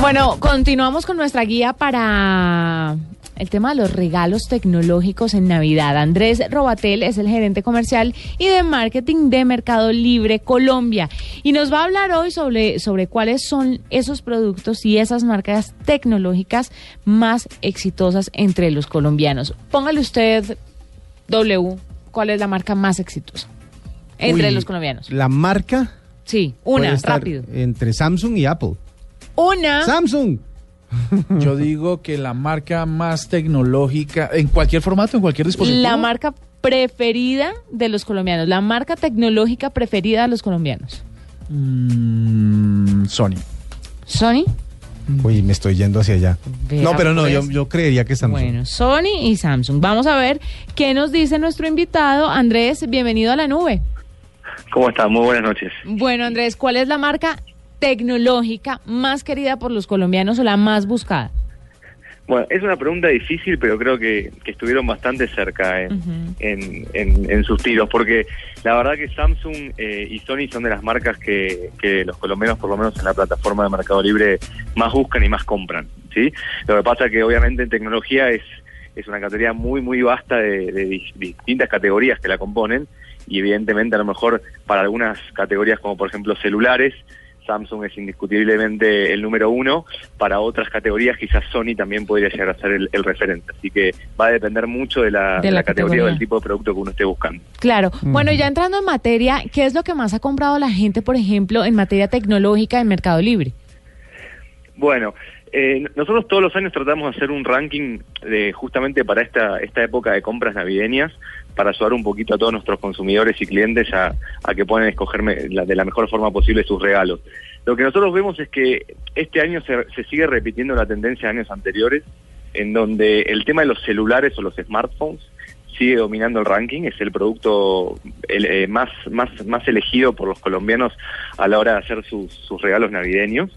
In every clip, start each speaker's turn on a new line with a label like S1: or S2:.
S1: Bueno, continuamos con nuestra guía para el tema de los regalos tecnológicos en Navidad. Andrés Robatel es el gerente comercial y de marketing de Mercado Libre Colombia y nos va a hablar hoy sobre, sobre cuáles son esos productos y esas marcas tecnológicas más exitosas entre los colombianos. Póngale usted W, ¿cuál es la marca más exitosa entre
S2: Uy,
S1: los colombianos?
S2: La marca
S1: Sí, una, rápido.
S2: entre Samsung y Apple.
S1: Una.
S2: Samsung.
S3: Yo digo que la marca más tecnológica, en cualquier formato, en cualquier dispositivo.
S1: La marca preferida de los colombianos, la marca tecnológica preferida de los colombianos.
S3: Mm, Sony.
S1: Sony.
S2: Uy, me estoy yendo hacia allá.
S1: Vea,
S2: no, pero no,
S1: pues.
S2: yo, yo creería que Samsung.
S1: Bueno, Sony y Samsung. Vamos a ver qué nos dice nuestro invitado. Andrés, bienvenido a la nube.
S4: ¿Cómo está? Muy buenas noches.
S1: Bueno, Andrés, ¿cuál es la marca tecnológica más querida por los colombianos o la más buscada?
S4: Bueno, es una pregunta difícil, pero creo que, que estuvieron bastante cerca en,
S1: Ujú.
S4: en, en- en sus tiros, porque la verdad que Samsung eh, y Sony son de las marcas que, que los colombianos, por lo menos en la plataforma de Mercado Libre, más buscan y más compran. ¿sí? Lo que pasa que obviamente en tecnología es, es una categoría muy, muy vasta de, de dis- distintas categorías que la componen, y evidentemente a lo mejor para algunas categorías como por ejemplo celulares, Samsung es indiscutiblemente el número uno. Para otras categorías, quizás Sony también podría llegar a ser el, el referente. Así que va a depender mucho de la,
S1: De
S4: de
S1: la
S4: la categoría o
S1: categoría.
S4: del tipo de producto que uno esté buscando.
S1: Claro. Bueno, ya entrando en materia, ¿qué es lo que más ha comprado la gente, por ejemplo, en materia tecnológica en Mercado Libre?
S4: Bueno, eh, nosotros todos los años tratamos de hacer un ranking de justamente para esta, esta época de compras navideñas, para ayudar un poquito a todos nuestros consumidores y clientes a, que puedan escoger de la mejor forma posible sus regalos. Lo que nosotros vemos es que este año se, se sigue repitiendo la tendencia de años anteriores, en donde el tema de los celulares o los smartphones sigue dominando el ranking, es el producto eh, más, más, más elegido por los colombianos a la hora de hacer sus regalos navideños.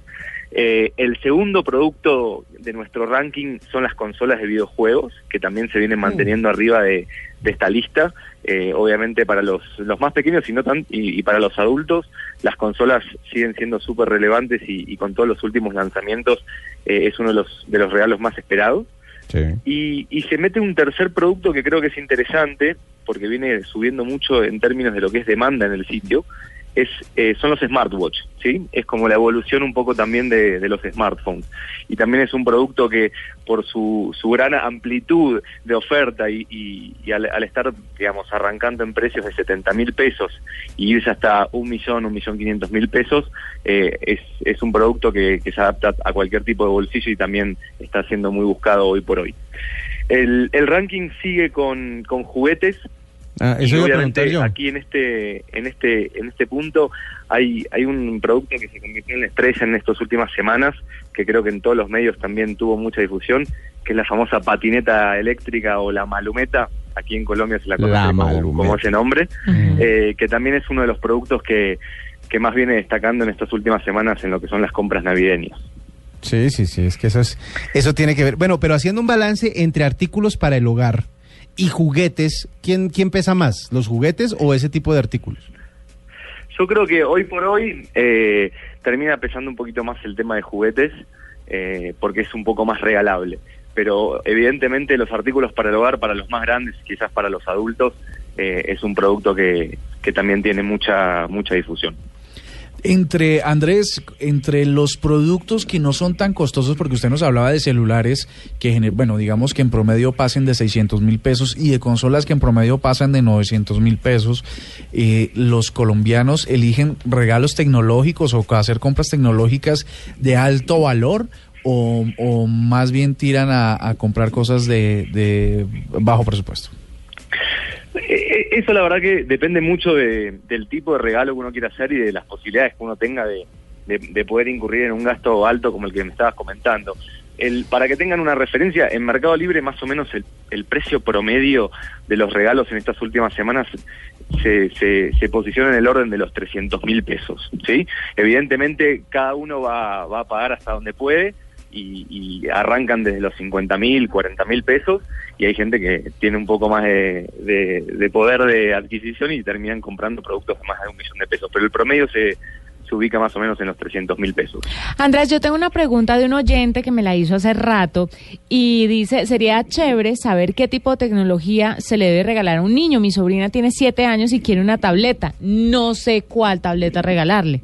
S4: Eh, el segundo producto de nuestro ranking son las consolas de videojuegos, que también se vienen manteniendo arriba de, de esta lista. Eh, obviamente para los, los más pequeños y, no tan, y, y para los adultos, las consolas siguen siendo súper relevantes y, y con todos los últimos lanzamientos eh, es uno de los, de los regalos más esperados.
S2: Sí.
S4: Y, y se mete un tercer producto que creo que es interesante, porque viene subiendo mucho en términos de lo que es demanda en el sitio, es eh, son los smartwatch, ¿sí? Es como la evolución un poco también de, los smartphones. Y también es un producto que por su, su gran amplitud de oferta y, al, estar, digamos, arrancando en precios de 70 mil pesos y irse hasta un millón, un millón quinientos mil pesos, eh, es, un producto que, se adapta a cualquier tipo de bolsillo y también está siendo muy buscado hoy por hoy. El, ranking sigue con juguetes,
S2: Ah,
S4: y
S2: eso a
S4: obviamente
S2: yo.
S4: aquí en este en este en este punto hay hay un producto que se convirtió en la estrella en estas últimas semanas que creo que en todos los medios también tuvo mucha difusión que es la famosa patineta eléctrica o la malumeta aquí en Colombia se la conoce
S2: La
S4: como,
S2: malumeta.
S4: como ese nombre eh, que también es uno de los productos que que más viene destacando en estas últimas semanas en lo que son las compras navideñas
S2: Sí, sí, sí, es que eso es, eso tiene que ver. Bueno, pero haciendo un balance entre artículos para el hogar y juguetes, ¿quién, quién pesa más? ¿Los juguetes o ese tipo de artículos?
S4: Yo creo que hoy por hoy eh, termina pesando un poquito más el tema de juguetes eh, porque es un poco más regalable. Pero evidentemente los artículos para el hogar, para los más grandes, quizás para los adultos, eh, es un producto que, que también tiene mucha mucha difusión.
S3: Entre, Andrés, entre los productos que no son tan costosos, porque usted nos hablaba de celulares que, bueno, digamos que en promedio pasen de 600 mil pesos y de consolas que en promedio pasan de 900 mil pesos, eh, los colombianos eligen regalos tecnológicos o hacer compras tecnológicas de alto valor o, más bien tiran a, a comprar cosas de, de bajo presupuesto.
S4: Eh, Eso la verdad que depende mucho de- del tipo de regalo que uno quiera hacer y de las posibilidades que uno tenga de, de- de poder incurrir en un gasto alto como el que me estabas comentando. El, para que tengan una referencia, en Mercado Libre más o menos el, el precio promedio de los regalos en estas últimas semanas se, se, posiciona en el orden de los 300 mil pesos. ¿sí? Evidentemente cada uno va a pagar hasta donde puede y, y arrancan desde los 50 mil, 40 mil pesos y hay gente que tiene un poco más de, de- de poder de adquisición y terminan comprando productos de más de un millón de pesos. Pero el promedio se, se ubica más o menos en los 300 mil pesos.
S1: Andrés, yo tengo una pregunta de un oyente que me la hizo hace rato y dice, sería chévere saber qué tipo de tecnología se le debe regalar a un niño. Mi sobrina tiene siete años y quiere una tableta. No sé cuál tableta regalarle.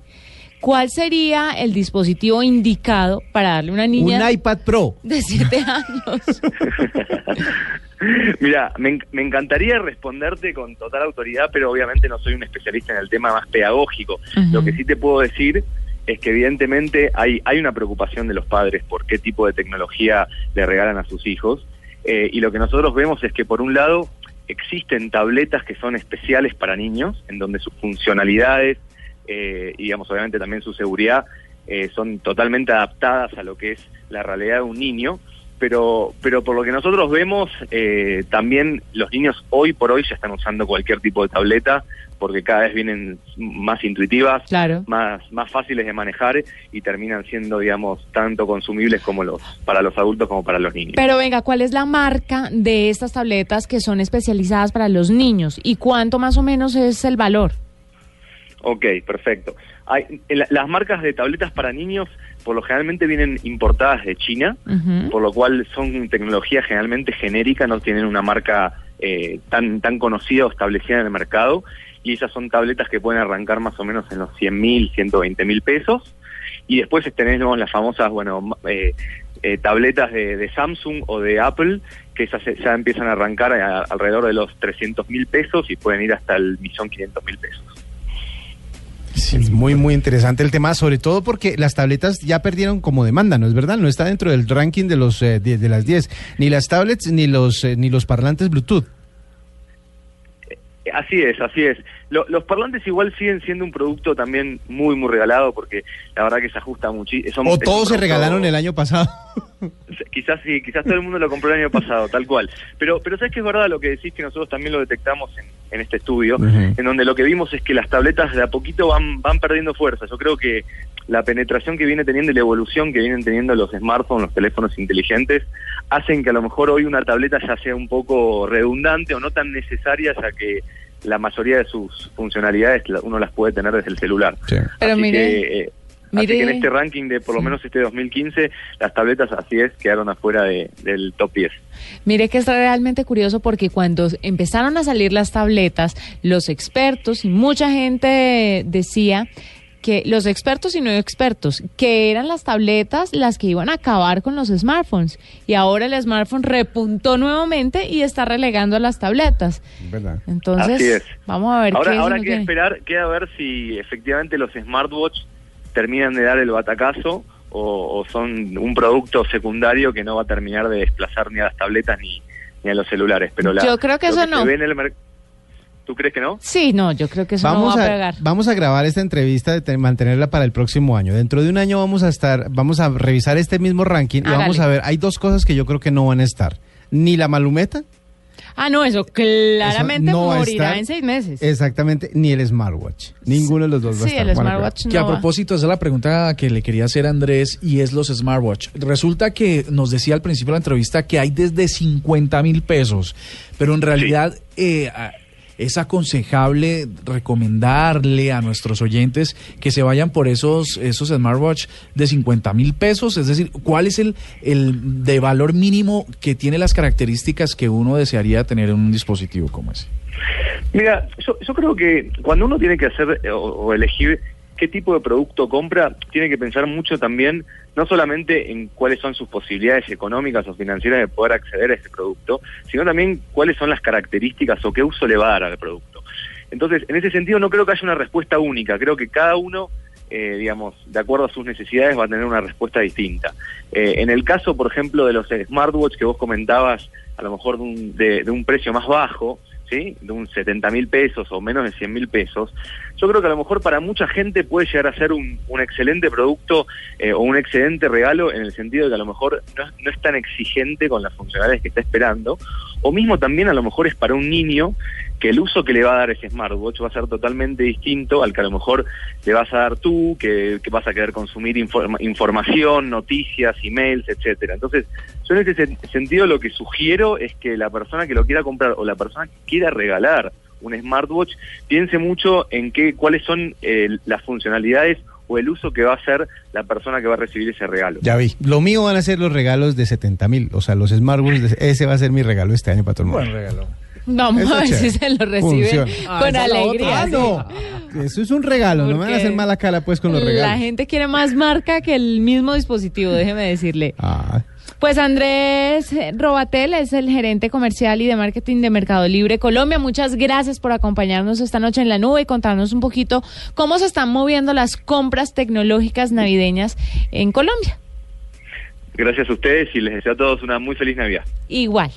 S1: ¿Cuál sería el dispositivo indicado para darle a una niña
S2: Un iPad Pro.
S1: de siete años?
S4: Mira, me, en- me encantaría responderte con total autoridad, pero obviamente no soy un especialista en el tema más pedagógico. Lo que sí te puedo decir es que evidentemente hay, hay una preocupación de los padres por qué tipo de tecnología le regalan a sus hijos. Eh, y lo que nosotros vemos es que por un lado existen tabletas que son especiales para niños, en donde sus funcionalidades eh, y digamos obviamente también su seguridad eh, son totalmente adaptadas a lo que es la realidad de un niño, pero, pero por lo que nosotros vemos, eh, también los niños hoy por hoy ya están usando cualquier tipo de tableta porque cada vez vienen más intuitivas,
S1: Claro.
S4: más, más fáciles de manejar y terminan siendo, digamos, tanto consumibles como los para los adultos como para los niños.
S1: Pero venga, ¿cuál es la marca de estas tabletas que son especializadas para los niños? ¿Y cuánto más o menos es el valor?
S4: Ok, perfecto. Hay, la- las marcas de tabletas para niños por lo generalmente vienen importadas de China, por lo cual son tecnología generalmente genérica, no tienen una marca eh, tan, tan conocida o establecida en el mercado, y esas son tabletas que pueden arrancar más o menos en los 100 mil, 120 mil pesos, y después tenemos las famosas, bueno, eh, eh, tabletas de, de Samsung o de Apple, que esas ya empiezan a arrancar a- alrededor de los 300 mil pesos y pueden ir hasta el millón 500 mil pesos.
S2: Sí, es muy, muy interesante el tema, sobre todo porque las tabletas ya perdieron como demanda, ¿no es verdad? No está dentro del ranking de los eh, de, de las 10, ni las tablets ni los eh, ni los parlantes Bluetooth.
S4: Así es, así es. Lo- los parlantes igual siguen siendo un producto también muy, muy regalado porque la verdad que se ajusta muchísimo.
S2: O todos se regalaron el año pasado.
S4: Quizás sí, quizás todo el mundo lo compró el año pasado, tal cual. Pero, pero sabes que es verdad lo que decís, que nosotros también lo detectamos en, en este estudio, en donde lo que vimos es que las tabletas de a poquito van, van perdiendo fuerza. Yo creo que la penetración que viene teniendo y la evolución que vienen teniendo los smartphones, los teléfonos inteligentes, hacen que a lo mejor hoy una tableta ya sea un poco redundante o no tan necesaria, ya que la mayoría de sus funcionalidades uno las puede tener desde el celular.
S1: Pero
S4: así
S1: mire,
S4: que, eh, así
S1: mire-
S4: que en este ranking de por lo menos este 2015, las tabletas así es, quedaron afuera de- del top 10.
S1: Mire que es realmente curioso porque cuando empezaron a salir las tabletas, los expertos y mucha gente decía que los expertos y no expertos, que eran las tabletas las que iban a acabar con los smartphones. Y ahora el smartphone repuntó nuevamente y está relegando a las tabletas.
S2: ¿Verdad?
S1: Entonces,
S4: Así es.
S1: vamos a ver
S4: Ahora,
S1: qué
S4: ahora queda
S1: viene.
S4: esperar, queda ver si efectivamente los smartwatch terminan de dar el batacazo o, o son un producto secundario que no va a terminar de desplazar ni a las tabletas ni, ni a los celulares. Pero la,
S1: Yo creo que eso no.
S4: en el ¿Tú crees que no?
S1: Sí, no, yo creo que eso
S2: Vamos
S1: no va a
S2: a,
S1: pegar.
S2: vamos a grabar esta entrevista, de te- mantenerla para el próximo año. Dentro de un año vamos a estar, vamos a revisar este mismo ranking y vamos a ver, hay dos cosas que yo creo que no van a estar. Ni la malumeta,
S1: Ah, no, eso claramente
S2: Eso no
S1: morirá en seis meses.
S2: exactamente, ni el smartwatch. Ninguno de los dos va a
S1: sí,
S2: estar.
S1: el
S2: Juan
S1: smartwatch
S3: Que a
S1: no
S3: propósito, esa es la pregunta que le quería hacer a Andrés y es los smartwatch. Resulta que nos decía al principio de la entrevista que hay desde 50 mil pesos, pero en realidad eh, es aconsejable recomendarle a nuestros oyentes que se vayan por esos, esos smartwatch de 50 mil pesos. Es decir, ¿cuál es el, el de valor mínimo que tiene las características que uno desearía tener en un dispositivo como ese?
S4: Mira, yo, creo que cuando uno tiene que hacer eh, o elegir qué tipo de producto compra, tiene que pensar mucho también, no solamente en cuáles son sus posibilidades económicas o financieras de poder acceder a ese producto, sino también cuáles son las características o qué uso le va a dar al producto. Entonces, en ese sentido, no creo que haya una respuesta única, creo que cada uno eh, digamos, de acuerdo a sus necesidades va a tener una respuesta distinta. Eh, en el caso, por ejemplo, de los smartwatch que vos comentabas, a lo mejor de un, de, de un precio más bajo, ¿sí? De un 70 mil pesos o menos de 100 mil pesos, yo creo que a lo mejor para mucha gente puede llegar a ser un, excelente producto eh, o un excelente regalo en el sentido de que a lo mejor no, es tan exigente con las funcionalidades que está esperando, o mismo también a lo mejor es para un niño que el uso que le va a dar ese smartwatch va a ser totalmente distinto al que a lo mejor le vas a dar tú, que, vas a querer consumir informa- información, noticias, emails, etcétera. Entonces, yo en ese sen- sentido lo que sugiero es que la persona que lo quiera comprar o la persona que quiera regalar un smartwatch piense mucho en qué cuáles son eh, las funcionalidades o el uso que va a hacer la persona que va a recibir ese regalo.
S2: Ya vi. Lo mío van a ser los regalos de 70 mil. O sea, los smartwatches. ese va a ser mi regalo este año para todo el mundo.
S3: Buen regalo.
S1: Vamos
S2: Eso
S1: a ver
S2: chévere.
S1: si se lo recibe
S2: Funciona.
S1: con
S3: Ah, la
S1: alegría.
S2: Ah, no. Eso es un regalo. No me van a hacer mala cara pues con los
S1: La
S2: regalos.
S1: gente quiere más marca que el mismo dispositivo, déjeme decirle.
S2: Ah,
S1: Pues Andrés Robatel es el gerente comercial y de marketing de Mercado Libre Colombia. Muchas gracias por acompañarnos esta noche en la nube y contarnos un poquito cómo se están moviendo las compras tecnológicas navideñas en Colombia.
S4: Gracias a ustedes y les deseo a todos una muy feliz Navidad.
S1: Igual.